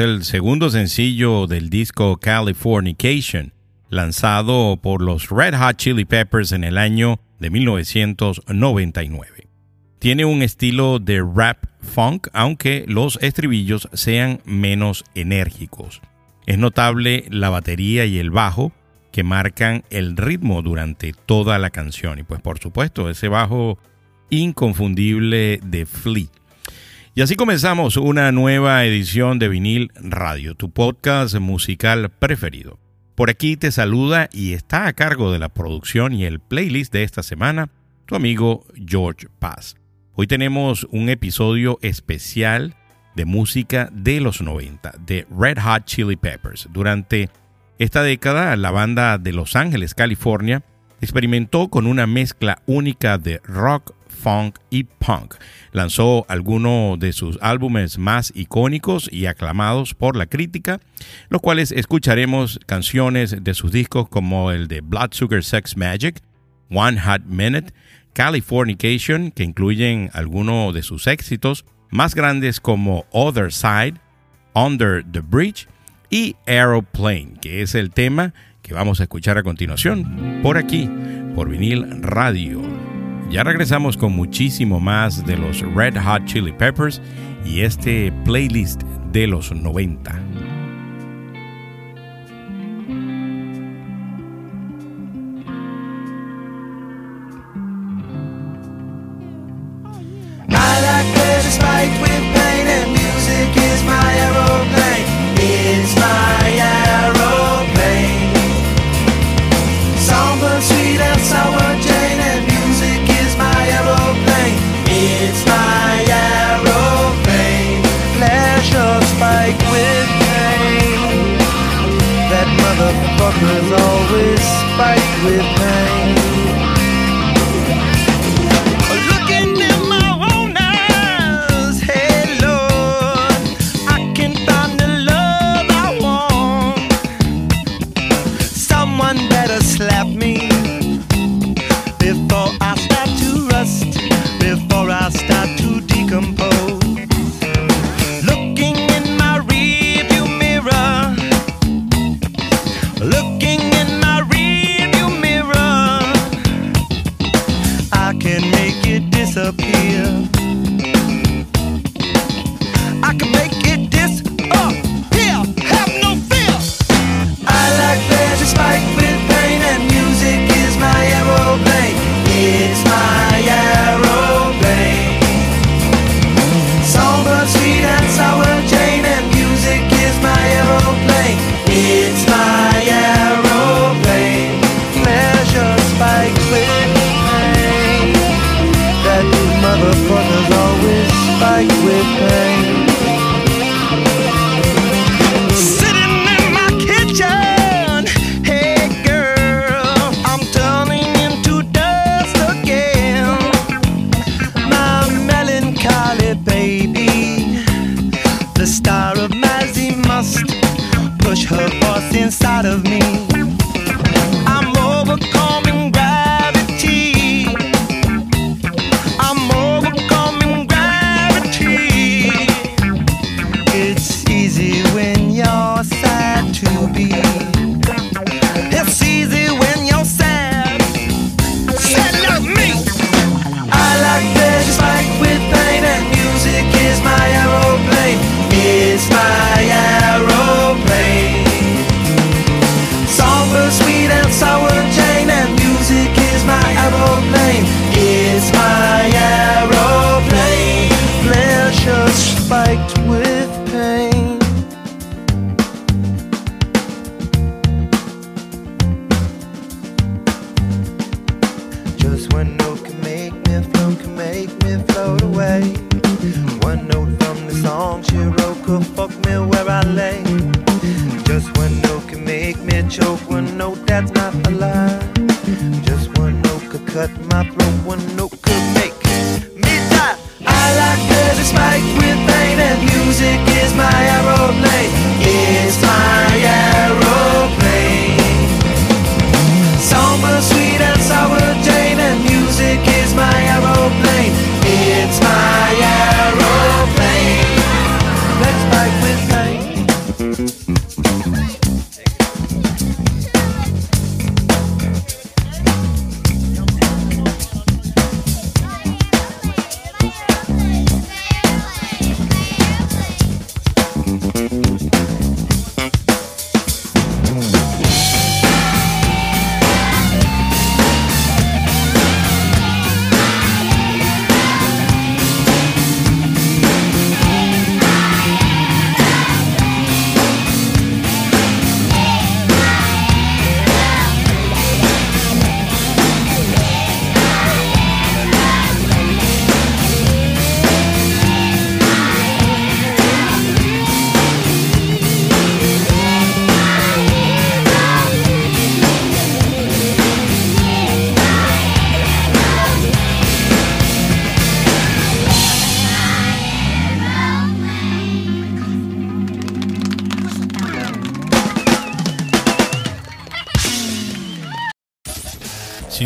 El segundo sencillo del disco Californication, lanzado por los Red Hot Chili Peppers en el año de 1999. Tiene un estilo de rap funk, aunque los estribillos sean menos enérgicos. Es notable la batería y el bajo que marcan el ritmo durante toda la canción. Y pues por supuesto, ese bajo inconfundible de Flea. Y así comenzamos una nueva edición de Vinil Radio, tu podcast musical preferido. Por aquí te saluda y está a cargo de la producción y el playlist de esta semana tu amigo George Paz. Hoy tenemos un episodio especial de música de los 90, de Red Hot Chili Peppers. Durante esta década, la banda de Los Ángeles, California, experimentó con una mezcla única de rock, funk y punk. Lanzó algunos de sus álbumes más icónicos y aclamados por la crítica, los cuales escucharemos canciones de sus discos como el de Blood Sugar Sex Magic, One Hot Minute, Californication, que incluyen algunos de sus éxitos más grandes como Other Side, Under the Bridge y Aeroplane, que es el tema que vamos a escuchar a continuación por aquí, por vinil radio. Ya regresamos con muchísimo más de los Red Hot Chili Peppers y este playlist de los 90.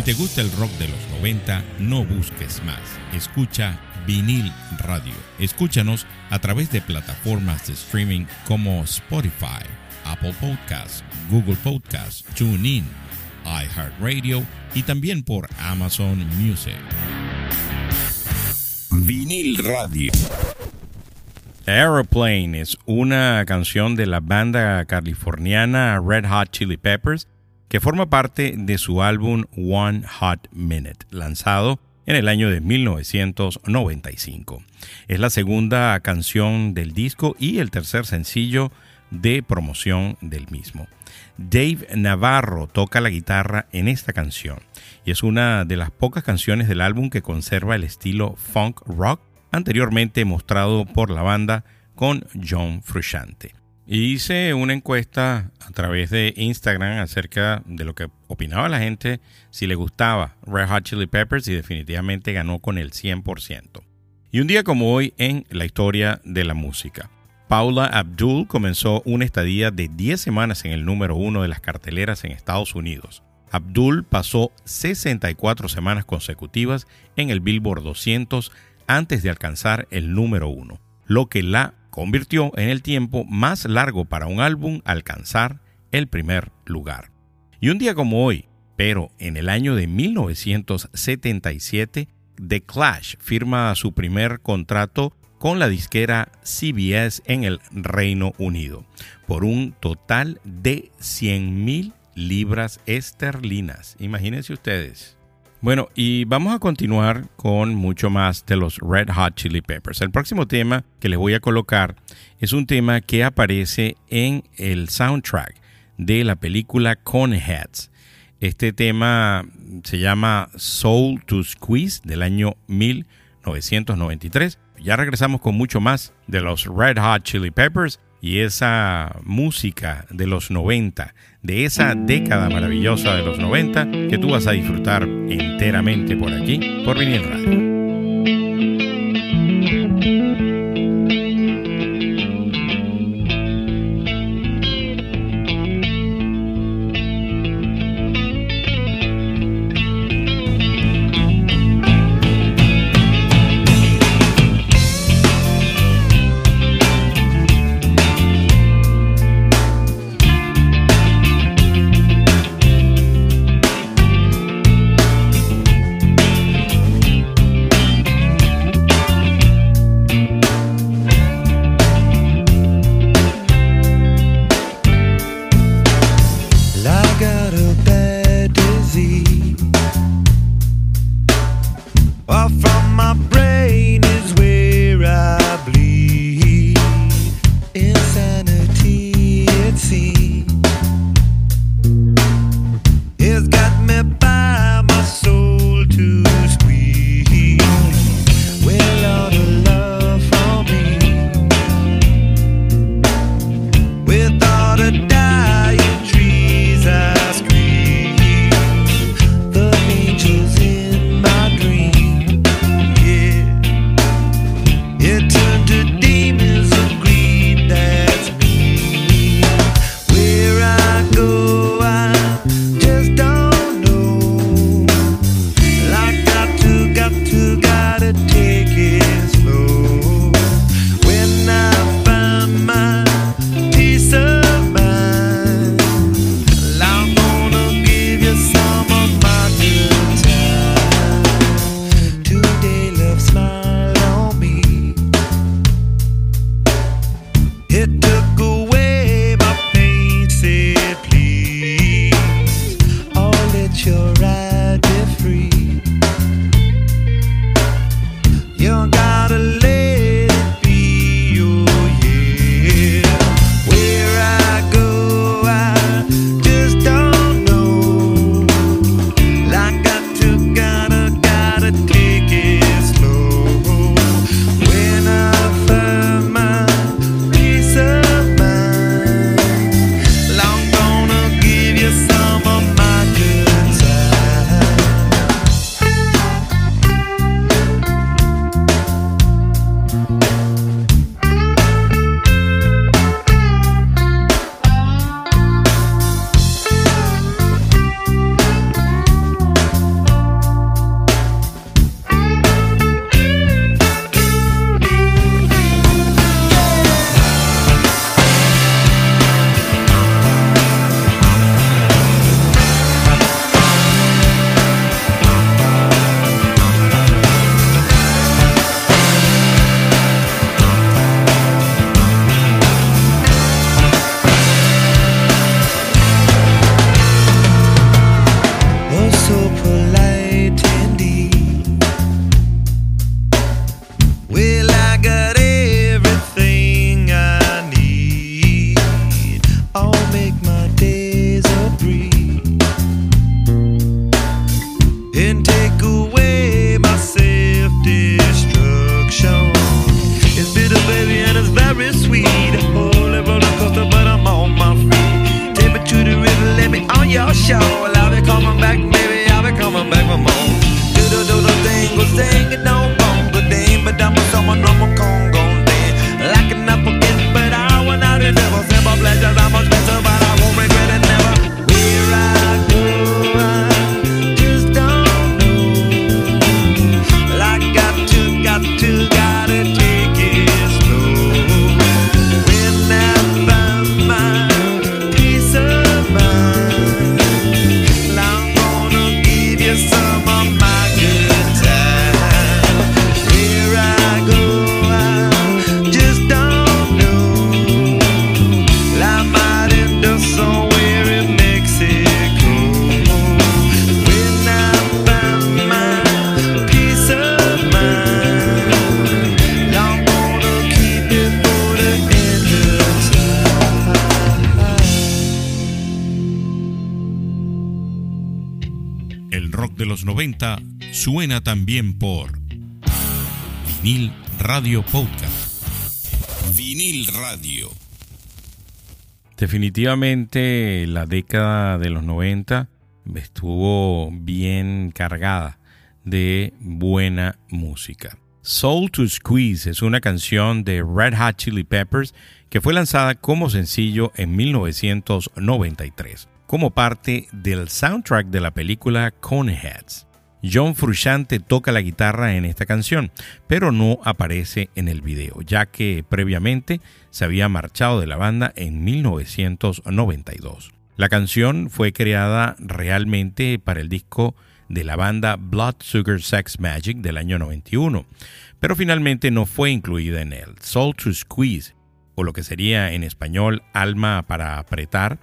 Te gusta el rock de los 90, no busques más. Escucha Vinil Radio. Escúchanos a través de plataformas de streaming como Spotify, Apple Podcasts, Google Podcasts, TuneIn, iHeartRadio y también por Amazon Music. Vinil Radio. Aeroplane es una canción de la banda californiana Red Hot Chili Peppers que forma parte de su álbum One Hot Minute, lanzado en el año de 1995. Es la segunda canción del disco y el tercer sencillo de promoción del mismo. Dave Navarro toca la guitarra en esta canción y es una de las pocas canciones del álbum que conserva el estilo funk rock anteriormente mostrado por la banda con John Frusciante. Hice una encuesta a través de Instagram acerca de lo que opinaba la gente si le gustaba Red Hot Chili Peppers y definitivamente ganó con el 100%. Y un día como hoy en la historia de la música. Paula Abdul comenzó una estadía de 10 semanas en el número uno de las carteleras en Estados Unidos. Abdul pasó 64 semanas consecutivas en el Billboard 200 antes de alcanzar el número uno, lo que la convirtió en el tiempo más largo para un álbum alcanzar el primer lugar. Y un día como hoy, pero en el año de 1977, The Clash firma su primer contrato con la disquera CBS en el Reino Unido por un total de 100 mil libras esterlinas. Imagínense ustedes. Bueno, y vamos a continuar con mucho más de los Red Hot Chili Peppers. El próximo tema que les voy a colocar es un tema que aparece en el soundtrack de la película Coneheads. Este tema se llama Soul to Squeeze del año 1993. Ya regresamos con mucho más de los Red Hot Chili Peppers y esa música de los 90, de esa década maravillosa de los 90 que tú vas a disfrutar enteramente por aquí, por Vinil Radio. También por Vinil Radio Podcast. Vinil Radio. Definitivamente la década de los 90 estuvo bien cargada de buena música. Soul to Squeeze es una canción de Red Hot Chili Peppers que fue lanzada como sencillo en 1993, como parte del soundtrack de la película Coneheads. John Frusciante toca la guitarra en esta canción, pero no aparece en el video, ya que previamente se había marchado de la banda en 1992. La canción fue creada realmente para el disco de la banda Blood Sugar Sex Magic del año 91, pero finalmente no fue incluida en el Soul to Squeeze, o lo que sería en español Alma para apretar,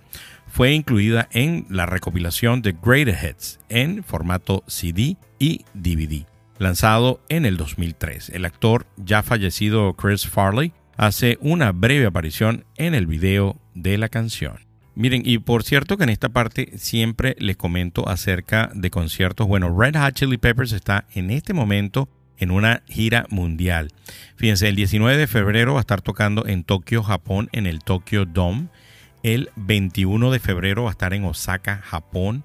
fue incluida en la recopilación de Greatest Hits en formato CD y DVD, lanzado en el 2003. El actor ya fallecido Chris Farley hace una breve aparición en el video de la canción. Miren, y por cierto que en esta parte siempre les comento acerca de conciertos. Bueno, Red Hot Chili Peppers está en este momento en una gira mundial. Fíjense, el 19 de febrero va a estar tocando en Tokio, Japón, en el Tokyo Dome. El 21 de febrero va a estar en Osaka, Japón.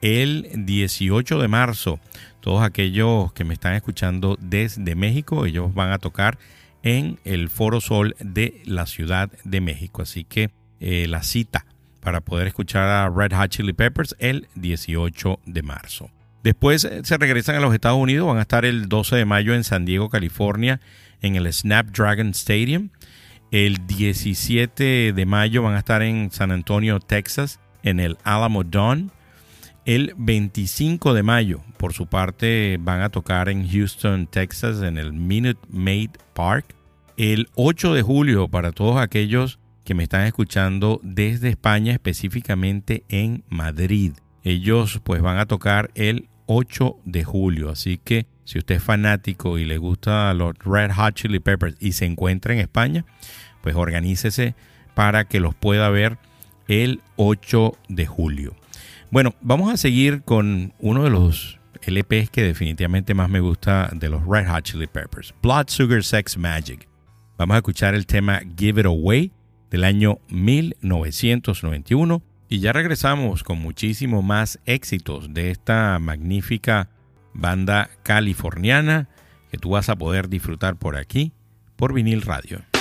El 18 de marzo, todos aquellos que me están escuchando desde México, ellos van a tocar en el Foro Sol de la Ciudad de México. Así que eh, la cita para poder escuchar a Red Hot Chili Peppers el 18 de marzo. Después eh, se regresan a los Estados Unidos, van a estar el 12 de mayo en San Diego, California, en el Snapdragon Stadium. El 17 de mayo van a estar en San Antonio, Texas, en el Alamo Dome. El 25 de mayo, por su parte, van a tocar en Houston, Texas, en el Minute Maid Park. El 8 de julio, para todos aquellos que me están escuchando desde España, específicamente en Madrid. Ellos pues van a tocar el 8 de julio, así que si usted es fanático y le gusta los Red Hot Chili Peppers y se encuentra en España, pues organícese para que los pueda ver el 8 de julio. Bueno, vamos a seguir con uno de los LPs que definitivamente más me gusta de los Red Hot Chili Peppers, Blood Sugar Sex Magic. Vamos a escuchar el tema Give It Away del año 1991 y ya regresamos con muchísimo más éxitos de esta magnífica banda californiana que tú vas a poder disfrutar por aquí, por vinil radio.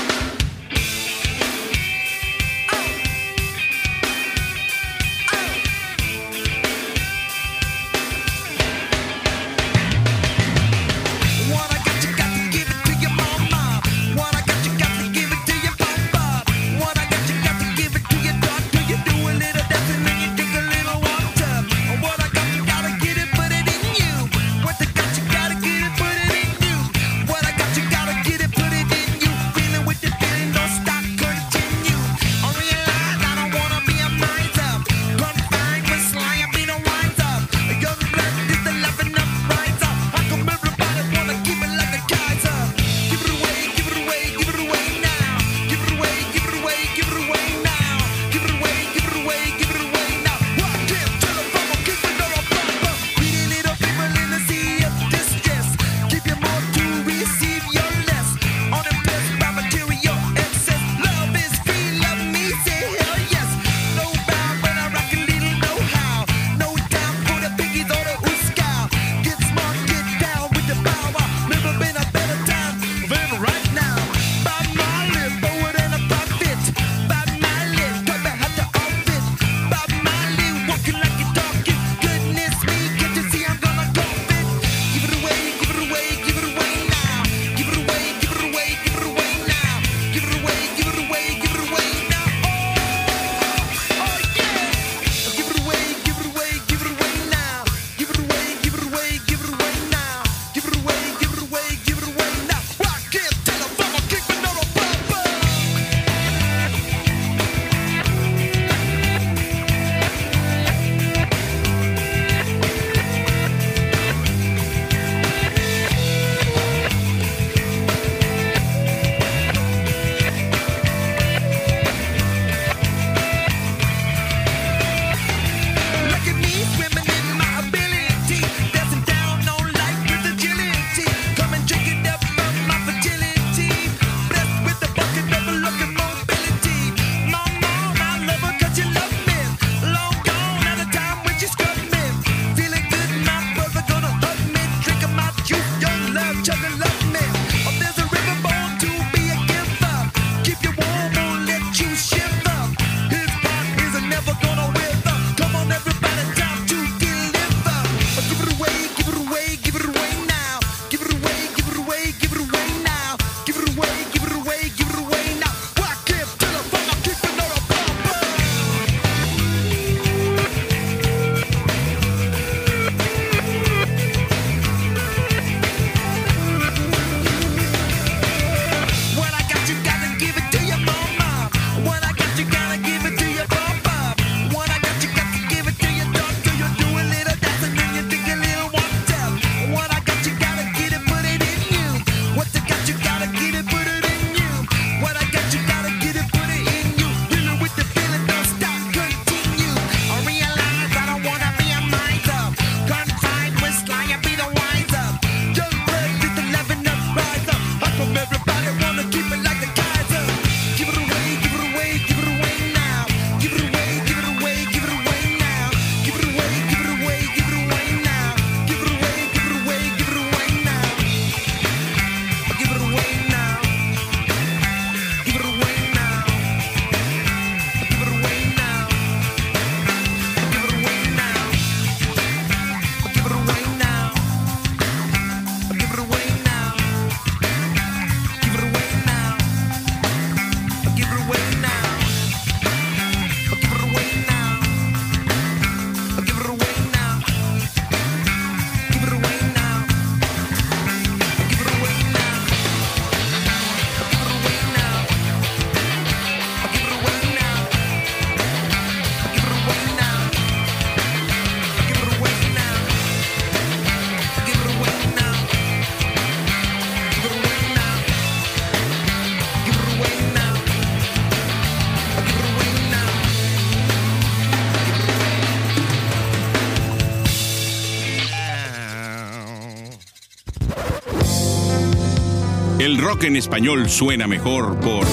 Rock en español suena mejor por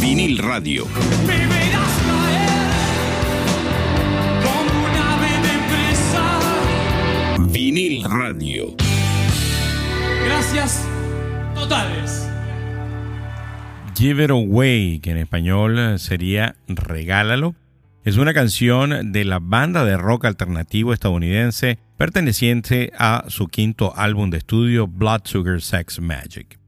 Vinil Radio. Vinil Radio. Gracias totales. Give It Away, que en español sería Regálalo, es una canción de la banda de rock alternativo estadounidense perteneciente a su quinto álbum de estudio Blood Sugar Sex Magic.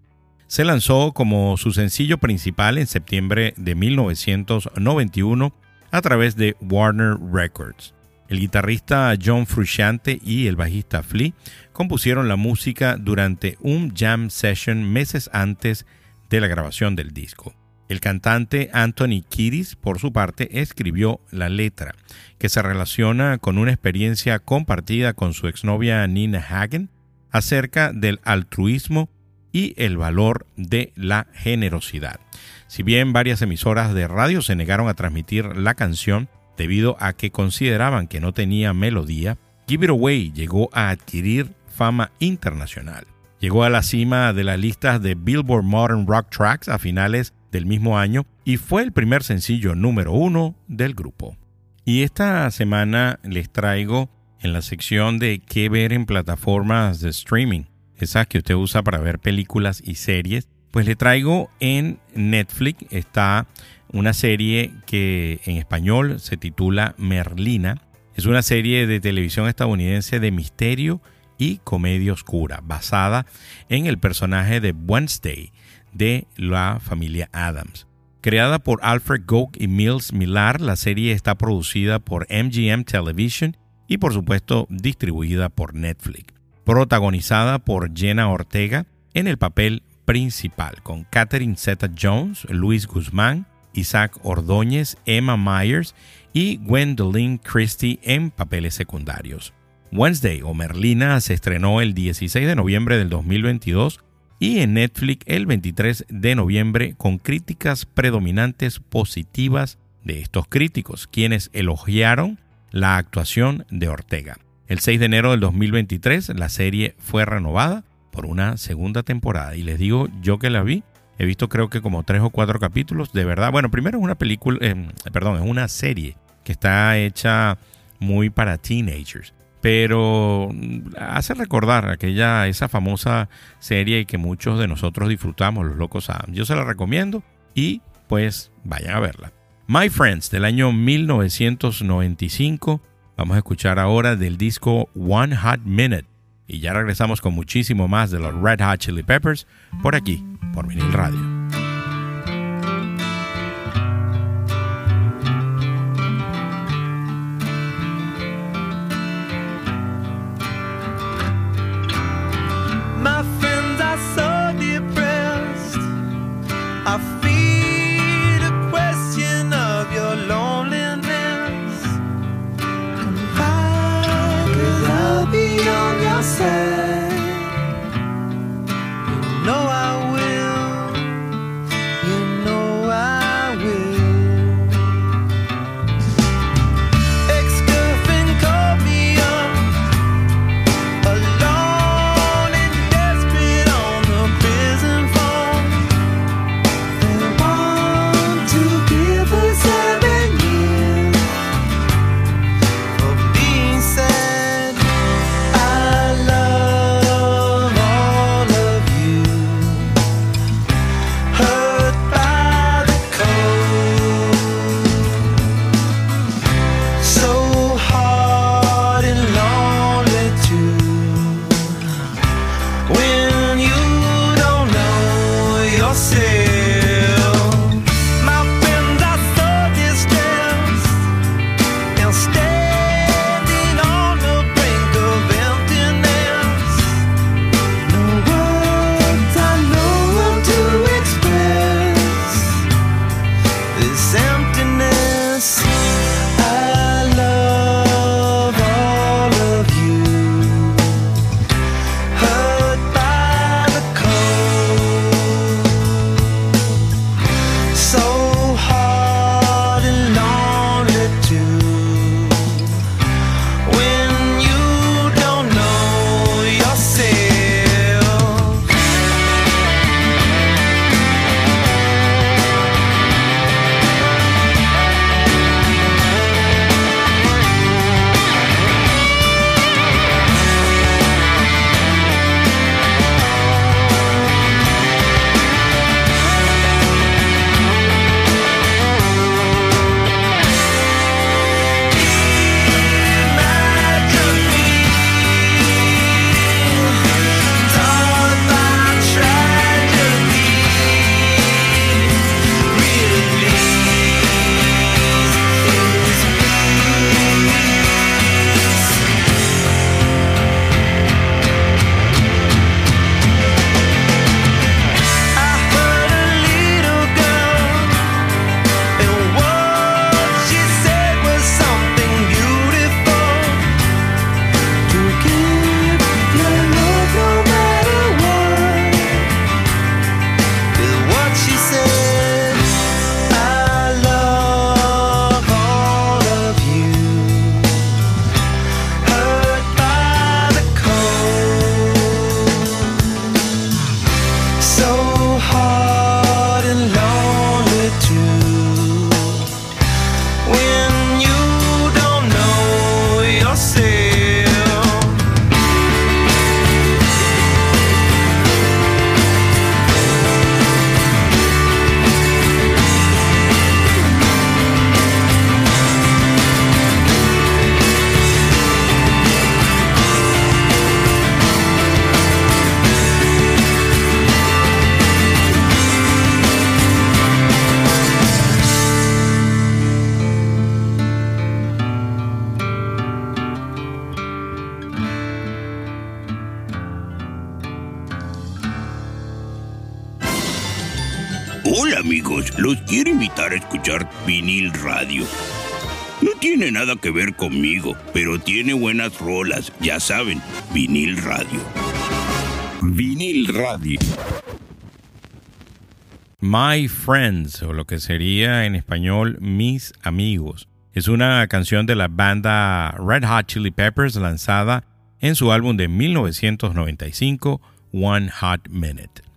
Se lanzó como su sencillo principal en septiembre de 1991 a través de Warner Records. El guitarrista John Frusciante y el bajista Flea compusieron la música durante un jam session meses antes de la grabación del disco. El cantante Anthony Kiddis, por su parte, escribió la letra, que se relaciona con una experiencia compartida con su exnovia Nina Hagen acerca del altruismo y el valor de la generosidad. Si bien varias emisoras de radio se negaron a transmitir la canción debido a que consideraban que no tenía melodía, Give It Away llegó a adquirir fama internacional. Llegó a la cima de las listas de Billboard Modern Rock Tracks a finales del mismo año y fue el primer sencillo número uno del grupo. Y esta semana les traigo en la sección de qué ver en plataformas de streaming, esas que usted usa para ver películas y series, pues le traigo en Netflix está una serie que en español se titula Merlina. Es una serie de televisión estadounidense de misterio y comedia oscura, basada en el personaje de Wednesday, de la familia Adams. Creada por Alfred Gook y Mills Millar, la serie está producida por MGM Television y por supuesto distribuida por Netflix. Protagonizada por Jenna Ortega en el papel principal, con Catherine Zeta-Jones, Luis Guzmán, Isaac Ordóñez, Emma Myers y Gwendolyn Christie en papeles secundarios. Wednesday o Merlina se estrenó el 16 de noviembre del 2022 y en Netflix el 23 de noviembre con críticas predominantes positivas de estos críticos, quienes elogiaron la actuación de Ortega. El 6 de enero del 2023 la serie fue renovada por una segunda temporada y les digo yo que la vi, he visto creo que como tres o cuatro capítulos, de verdad, bueno, primero es una película, eh, perdón, es una serie que está hecha muy para teenagers pero hace recordar aquella esa famosa serie que muchos de nosotros disfrutamos, Los Locos Adams. Yo se la recomiendo y pues vayan a verla. My Friends del año 1995. Vamos a escuchar ahora del disco One Hot Minute y ya regresamos con muchísimo más de los Red Hot Chili Peppers por aquí, por Vinil Radio. Los quiero invitar a escuchar vinil radio. No tiene nada que ver conmigo, pero tiene buenas rolas, ya saben, vinil radio. Vinil radio. My Friends, o lo que sería en español Mis Amigos. Es una canción de la banda Red Hot Chili Peppers lanzada en su álbum de 1995, One Hot Minute.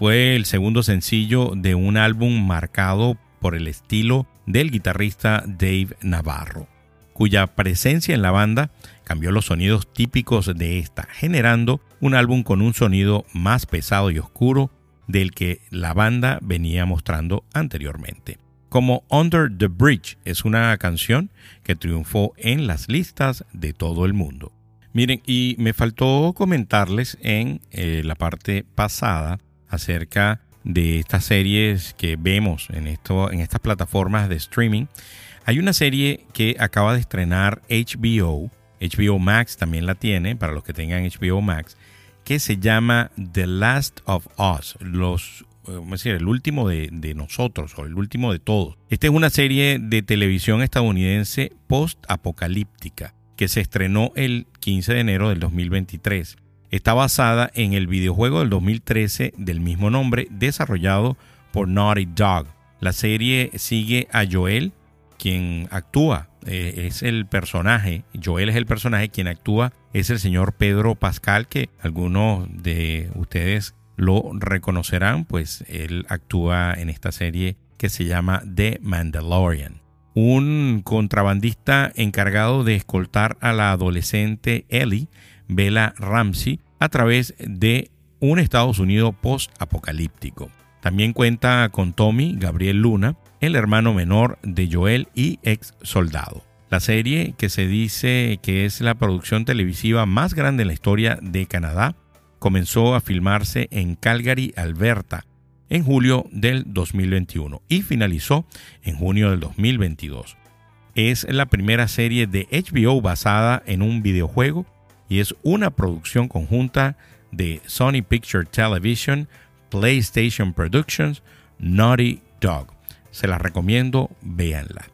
Fue el segundo sencillo de un álbum marcado por el estilo del guitarrista Dave Navarro, cuya presencia en la banda cambió los sonidos típicos de esta, generando un álbum con un sonido más pesado y oscuro del que la banda venía mostrando anteriormente. Como Under the Bridge es una canción que triunfó en las listas de todo el mundo. Miren, y me faltó comentarles en eh, la parte pasada acerca de estas series que vemos en, esto, en estas plataformas de streaming. Hay una serie que acaba de estrenar HBO, HBO Max también la tiene, para los que tengan HBO Max, que se llama The Last of Us, los, decir, el último de, de, nosotros o el último de todos. Esta es una serie de televisión estadounidense post-apocalíptica que se estrenó el 15 de enero del 2023. Está basada en el videojuego del 2013 del mismo nombre desarrollado por Naughty Dog. La serie sigue a Joel, quien actúa, eh, es el personaje, Joel es el personaje, quien actúa es el señor Pedro Pascal, que algunos de ustedes lo reconocerán, pues él actúa en esta serie que se llama The Mandalorian un contrabandista encargado de escoltar a la adolescente Ellie, Bella Ramsey, a través de un Estados Unidos post-apocalíptico. También cuenta con Tommy Gabriel Luna, el hermano menor de Joel y ex soldado. La serie, que se dice que es la producción televisiva más grande en la historia de Canadá, comenzó a filmarse en Calgary, Alberta, en julio del 2021 y finalizó en junio del 2022. Es la primera serie de HBO basada en un videojuego y es una producción conjunta de Sony Picture Television, PlayStation Productions, Naughty Dog. Se la recomiendo, véanla.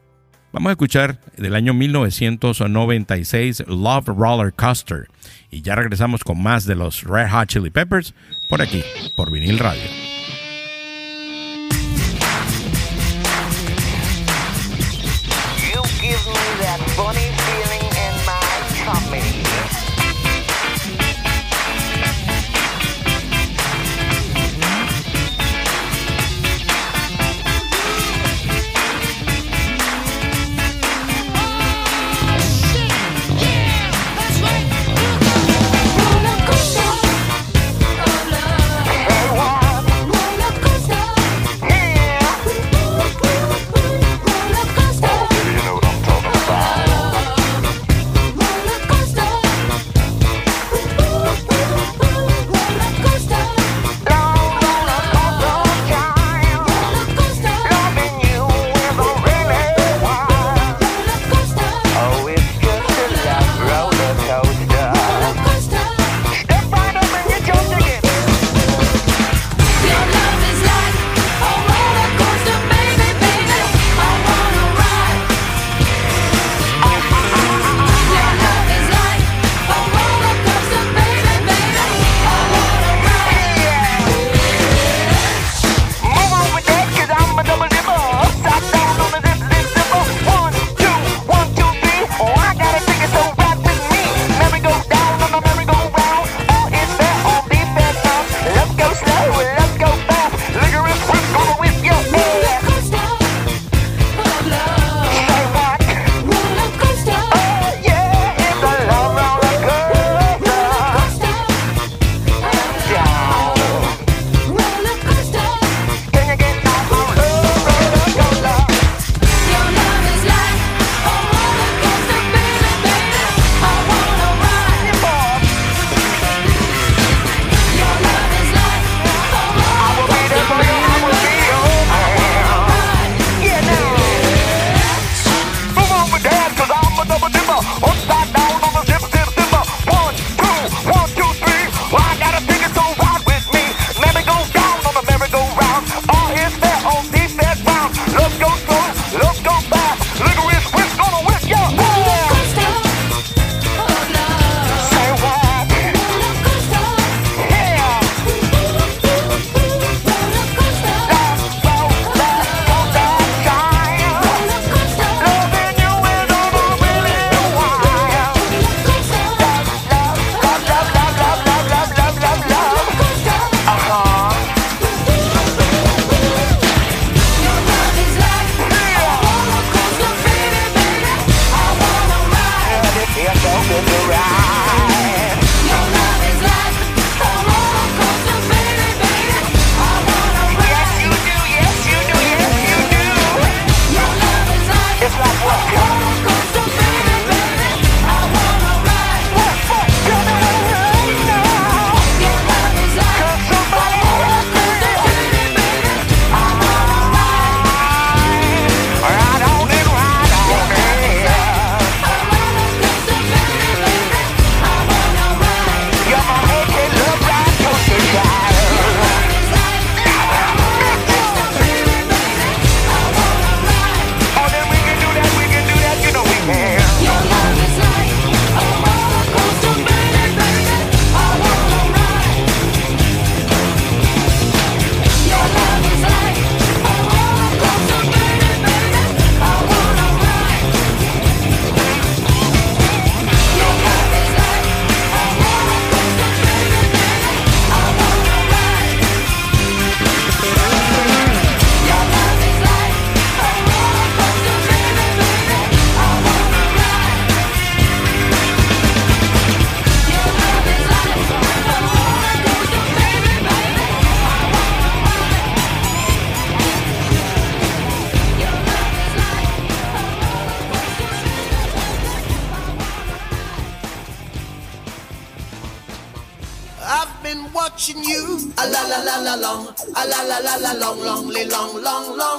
Vamos a escuchar del año 1996 Love Roller Coaster y ya regresamos con más de los Red Hot Chili Peppers por aquí, por vinil radio.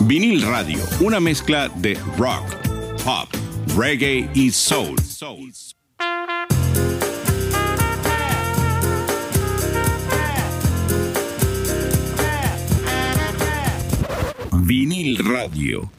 Vinil Radio, una mezcla de rock, pop, reggae y soul. Vinil Radio.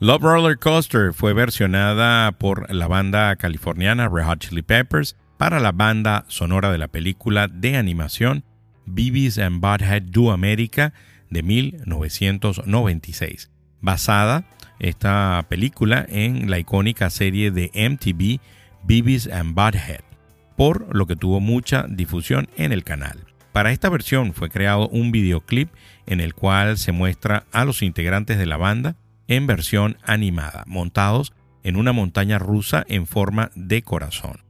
Love Roller Coaster fue versionada por la banda californiana Red Hot Chili Peppers para la banda sonora de la película de animación Beavis and Butthead Do America de 1996, basada esta película en la icónica serie de MTV Beavis and Butthead, por lo que tuvo mucha difusión en el canal. Para esta versión fue creado un videoclip en el cual se muestra a los integrantes de la banda en versión animada, montados en una montaña rusa en forma de corazón.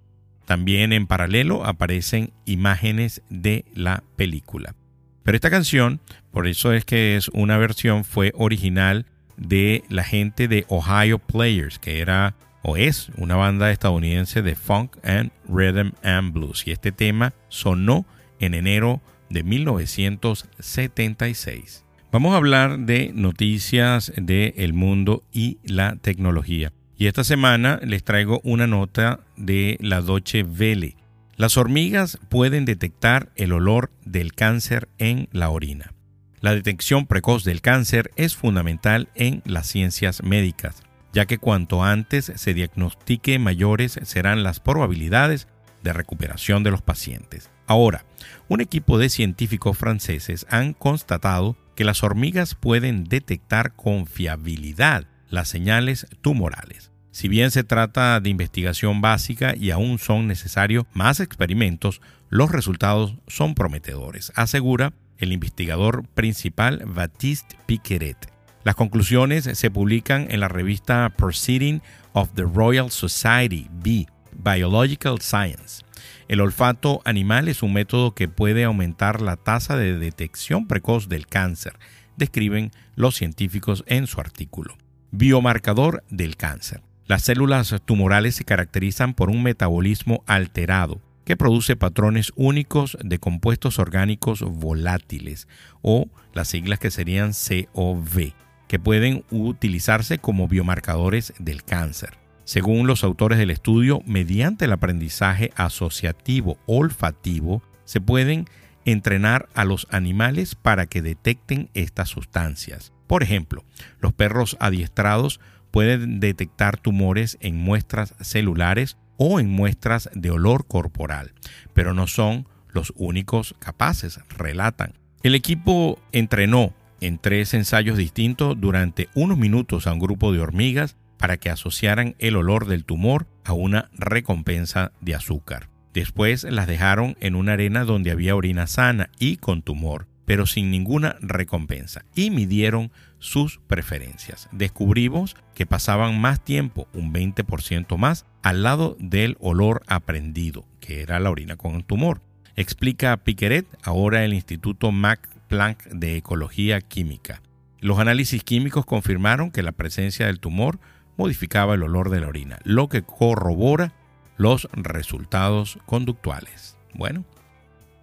También en paralelo aparecen imágenes de la película. Pero esta canción, por eso es que es una versión, fue original de la gente de Ohio Players, que era o es una banda estadounidense de funk and rhythm and blues. Y este tema sonó en enero de 1976. Vamos a hablar de noticias del mundo y la tecnología. Y esta semana les traigo una nota de la Deutsche Welle. Las hormigas pueden detectar el olor del cáncer en la orina. La detección precoz del cáncer es fundamental en las ciencias médicas, ya que cuanto antes se diagnostique mayores serán las probabilidades de recuperación de los pacientes. Ahora, un equipo de científicos franceses han constatado que las hormigas pueden detectar con fiabilidad las señales tumorales. Si bien se trata de investigación básica y aún son necesarios más experimentos, los resultados son prometedores, asegura el investigador principal Baptiste Piqueret. Las conclusiones se publican en la revista Proceeding of the Royal Society B, Biological Science. El olfato animal es un método que puede aumentar la tasa de detección precoz del cáncer, describen los científicos en su artículo. Biomarcador del cáncer. Las células tumorales se caracterizan por un metabolismo alterado que produce patrones únicos de compuestos orgánicos volátiles o las siglas que serían COV, que pueden utilizarse como biomarcadores del cáncer. Según los autores del estudio, mediante el aprendizaje asociativo olfativo, se pueden entrenar a los animales para que detecten estas sustancias. Por ejemplo, los perros adiestrados pueden detectar tumores en muestras celulares o en muestras de olor corporal, pero no son los únicos capaces, relatan. El equipo entrenó en tres ensayos distintos durante unos minutos a un grupo de hormigas para que asociaran el olor del tumor a una recompensa de azúcar. Después las dejaron en una arena donde había orina sana y con tumor pero sin ninguna recompensa, y midieron sus preferencias. Descubrimos que pasaban más tiempo, un 20% más, al lado del olor aprendido, que era la orina con tumor. Explica Piqueret, ahora el Instituto Max Planck de Ecología Química. Los análisis químicos confirmaron que la presencia del tumor modificaba el olor de la orina, lo que corrobora los resultados conductuales. Bueno,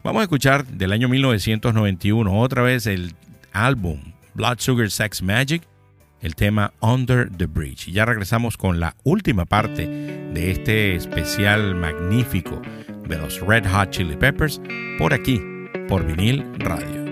Vamos a escuchar del año 1991 otra vez el álbum Blood Sugar Sex Magic, el tema Under the Bridge. Y ya regresamos con la última parte de este especial magnífico de los Red Hot Chili Peppers por aquí, por vinil radio.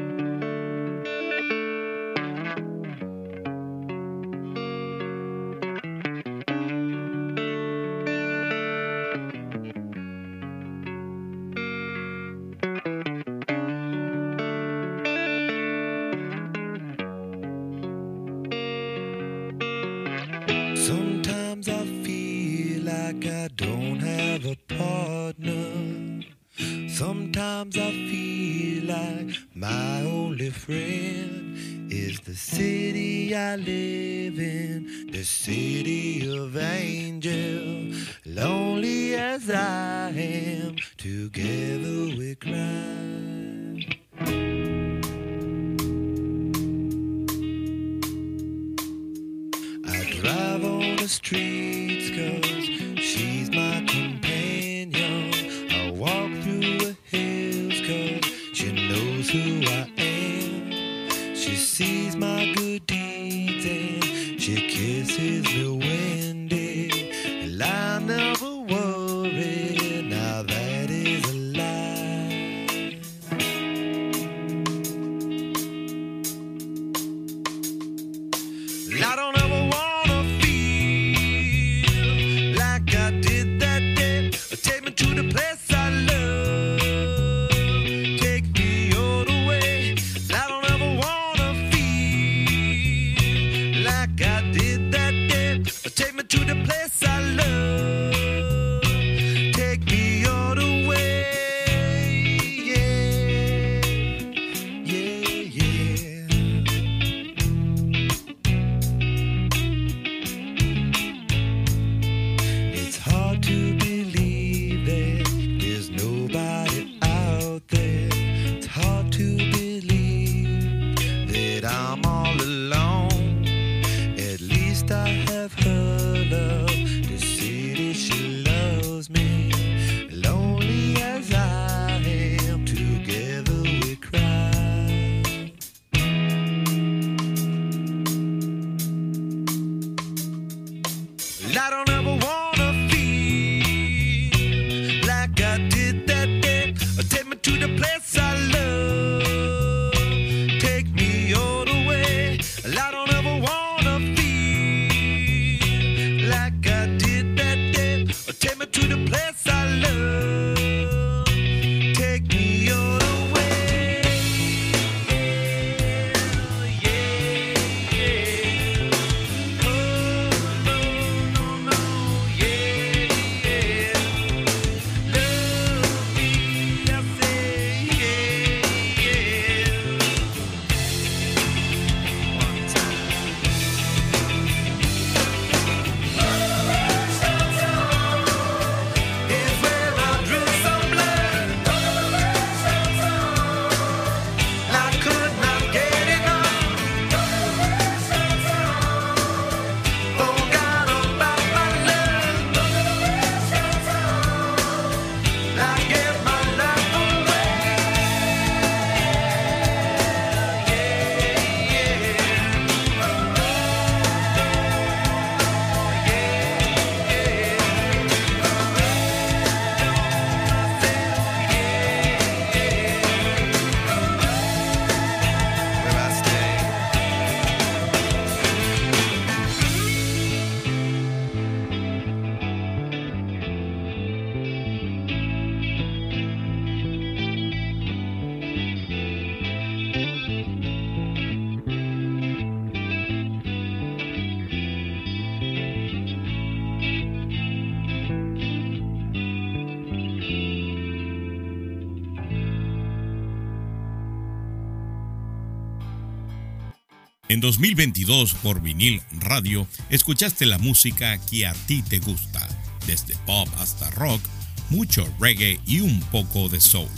En 2022 por vinil radio escuchaste la música que a ti te gusta, desde pop hasta rock, mucho reggae y un poco de soul.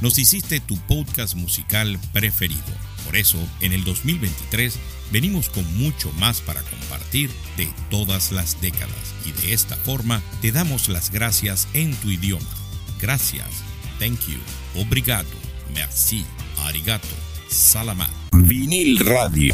Nos hiciste tu podcast musical preferido. Por eso, en el 2023 venimos con mucho más para compartir de todas las décadas. Y de esta forma te damos las gracias en tu idioma. Gracias, thank you, obrigado, merci, arigato, Vinil Radio.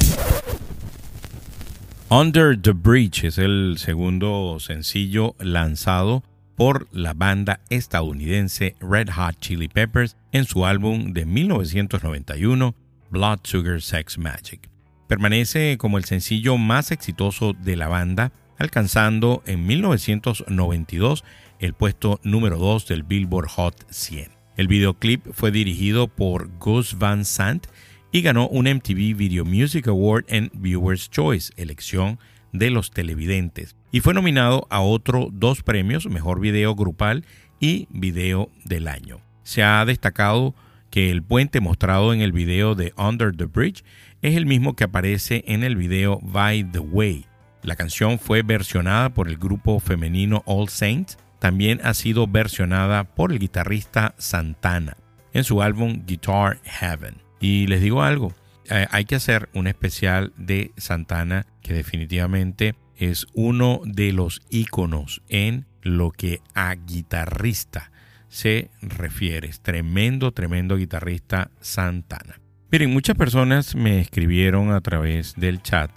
Under the Bridge es el segundo sencillo lanzado por la banda estadounidense Red Hot Chili Peppers en su álbum de 1991 Blood Sugar Sex Magic. Permanece como el sencillo más exitoso de la banda, alcanzando en 1992 el puesto número 2 del Billboard Hot 100. El videoclip fue dirigido por Gus Van Sant y ganó un MTV Video Music Award en Viewer's Choice, elección de los televidentes, y fue nominado a otros dos premios, Mejor Video Grupal y Video del Año. Se ha destacado que el puente mostrado en el video de Under the Bridge es el mismo que aparece en el video By the Way. La canción fue versionada por el grupo femenino All Saints, también ha sido versionada por el guitarrista Santana en su álbum Guitar Heaven. Y les digo algo, eh, hay que hacer un especial de Santana que definitivamente es uno de los íconos en lo que a guitarrista se refiere. Es tremendo, tremendo guitarrista Santana. Miren, muchas personas me escribieron a través del chat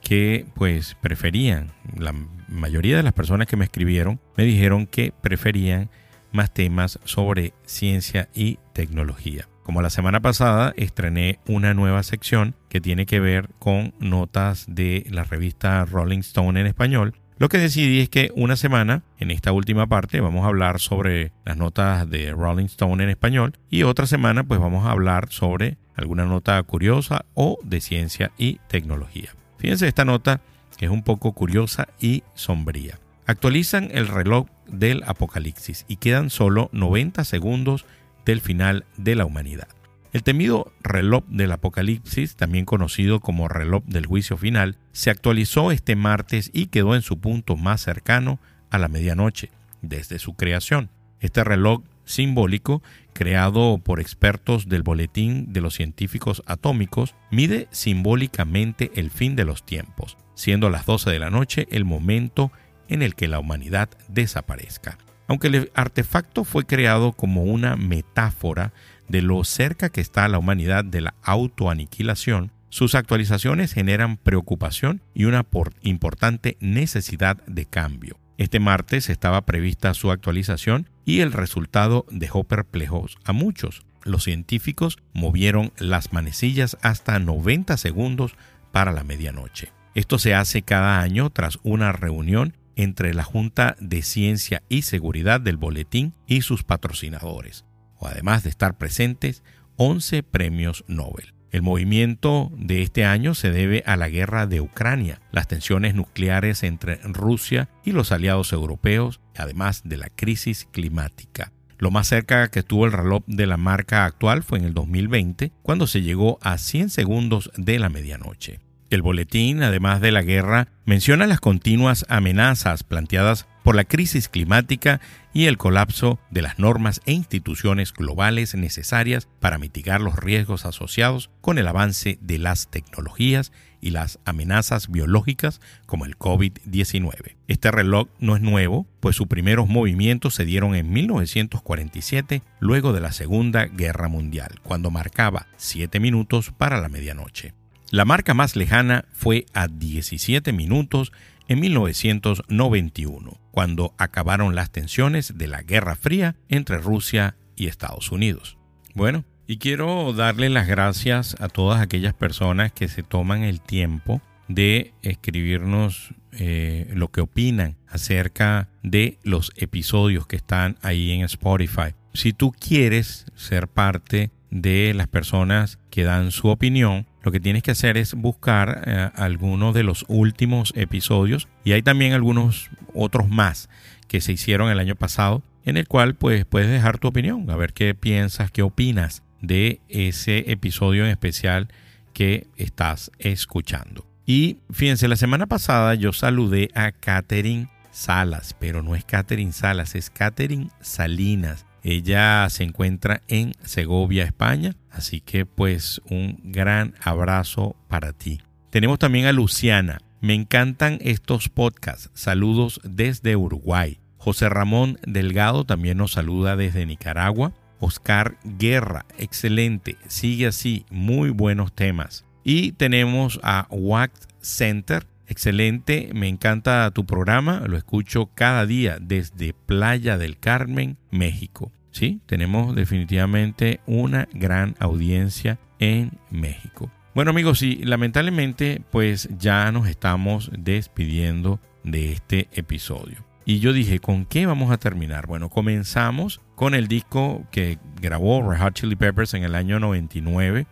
que pues preferían, la mayoría de las personas que me escribieron me dijeron que preferían más temas sobre ciencia y tecnología. Como la semana pasada estrené una nueva sección que tiene que ver con notas de la revista Rolling Stone en español, lo que decidí es que una semana, en esta última parte, vamos a hablar sobre las notas de Rolling Stone en español y otra semana pues vamos a hablar sobre alguna nota curiosa o de ciencia y tecnología. Fíjense esta nota que es un poco curiosa y sombría. Actualizan el reloj del apocalipsis y quedan solo 90 segundos del final de la humanidad. El temido reloj del Apocalipsis, también conocido como reloj del juicio final, se actualizó este martes y quedó en su punto más cercano a la medianoche desde su creación. Este reloj simbólico, creado por expertos del Boletín de los Científicos Atómicos, mide simbólicamente el fin de los tiempos, siendo las 12 de la noche el momento en el que la humanidad desaparezca. Aunque el artefacto fue creado como una metáfora de lo cerca que está la humanidad de la autoaniquilación, sus actualizaciones generan preocupación y una importante necesidad de cambio. Este martes estaba prevista su actualización y el resultado dejó perplejos a muchos. Los científicos movieron las manecillas hasta 90 segundos para la medianoche. Esto se hace cada año tras una reunión entre la Junta de Ciencia y Seguridad del Boletín y sus patrocinadores además de estar presentes 11 premios Nobel. El movimiento de este año se debe a la guerra de Ucrania, las tensiones nucleares entre Rusia y los aliados europeos, además de la crisis climática. Lo más cerca que estuvo el reloj de la marca actual fue en el 2020, cuando se llegó a 100 segundos de la medianoche. El boletín, además de la guerra, menciona las continuas amenazas planteadas por la crisis climática y el colapso de las normas e instituciones globales necesarias para mitigar los riesgos asociados con el avance de las tecnologías y las amenazas biológicas como el COVID-19. Este reloj no es nuevo, pues sus primeros movimientos se dieron en 1947, luego de la Segunda Guerra Mundial, cuando marcaba 7 minutos para la medianoche. La marca más lejana fue a 17 minutos en 1991, cuando acabaron las tensiones de la Guerra Fría entre Rusia y Estados Unidos. Bueno, y quiero darle las gracias a todas aquellas personas que se toman el tiempo de escribirnos eh, lo que opinan acerca de los episodios que están ahí en Spotify. Si tú quieres ser parte de las personas que dan su opinión, lo que tienes que hacer es buscar eh, algunos de los últimos episodios y hay también algunos otros más que se hicieron el año pasado en el cual pues puedes dejar tu opinión, a ver qué piensas, qué opinas de ese episodio en especial que estás escuchando. Y fíjense, la semana pasada yo saludé a Catherine Salas, pero no es Catherine Salas, es Catherine Salinas. Ella se encuentra en Segovia, España, así que pues un gran abrazo para ti. Tenemos también a Luciana. Me encantan estos podcasts. Saludos desde Uruguay. José Ramón Delgado también nos saluda desde Nicaragua. Oscar Guerra, excelente, sigue así, muy buenos temas. Y tenemos a Wax Center, excelente, me encanta tu programa, lo escucho cada día desde Playa del Carmen, México. Sí, tenemos definitivamente una gran audiencia en México. Bueno amigos, y lamentablemente pues ya nos estamos despidiendo de este episodio. Y yo dije, ¿con qué vamos a terminar? Bueno, comenzamos con el disco que grabó Red Hot Chili Peppers en el año 99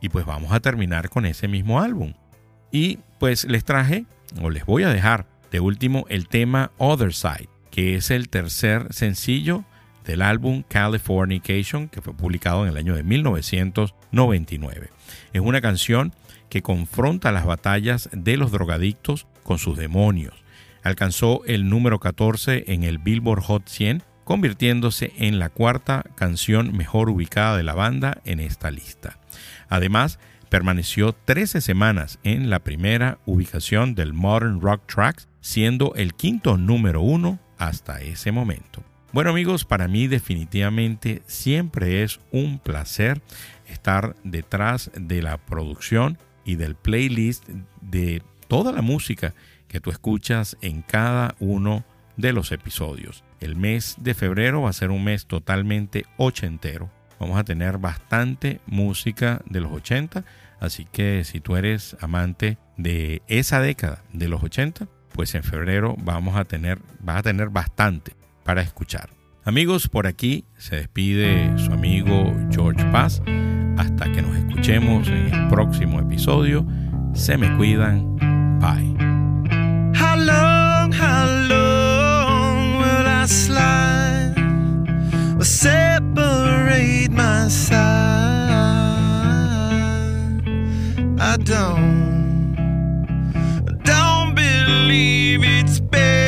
y pues vamos a terminar con ese mismo álbum. Y pues les traje, o les voy a dejar de último, el tema Other Side, que es el tercer sencillo del álbum Californication, que fue publicado en el año de 1999. Es una canción que confronta las batallas de los drogadictos con sus demonios. Alcanzó el número 14 en el Billboard Hot 100, convirtiéndose en la cuarta canción mejor ubicada de la banda en esta lista. Además, Permaneció 13 semanas en la primera ubicación del Modern Rock Tracks, siendo el quinto número uno hasta ese momento. Bueno amigos, para mí definitivamente siempre es un placer estar detrás de la producción y del playlist de toda la música que tú escuchas en cada uno de los episodios. El mes de febrero va a ser un mes totalmente ochentero vamos a tener bastante música de los 80. Así que si tú eres amante de esa década de los 80, pues en febrero vamos a tener, vas a tener bastante para escuchar. Amigos, por aquí se despide su amigo George Paz. Hasta que nos escuchemos en el próximo episodio. Se me cuidan. Bye. How long, side. I don't, don't believe it's better.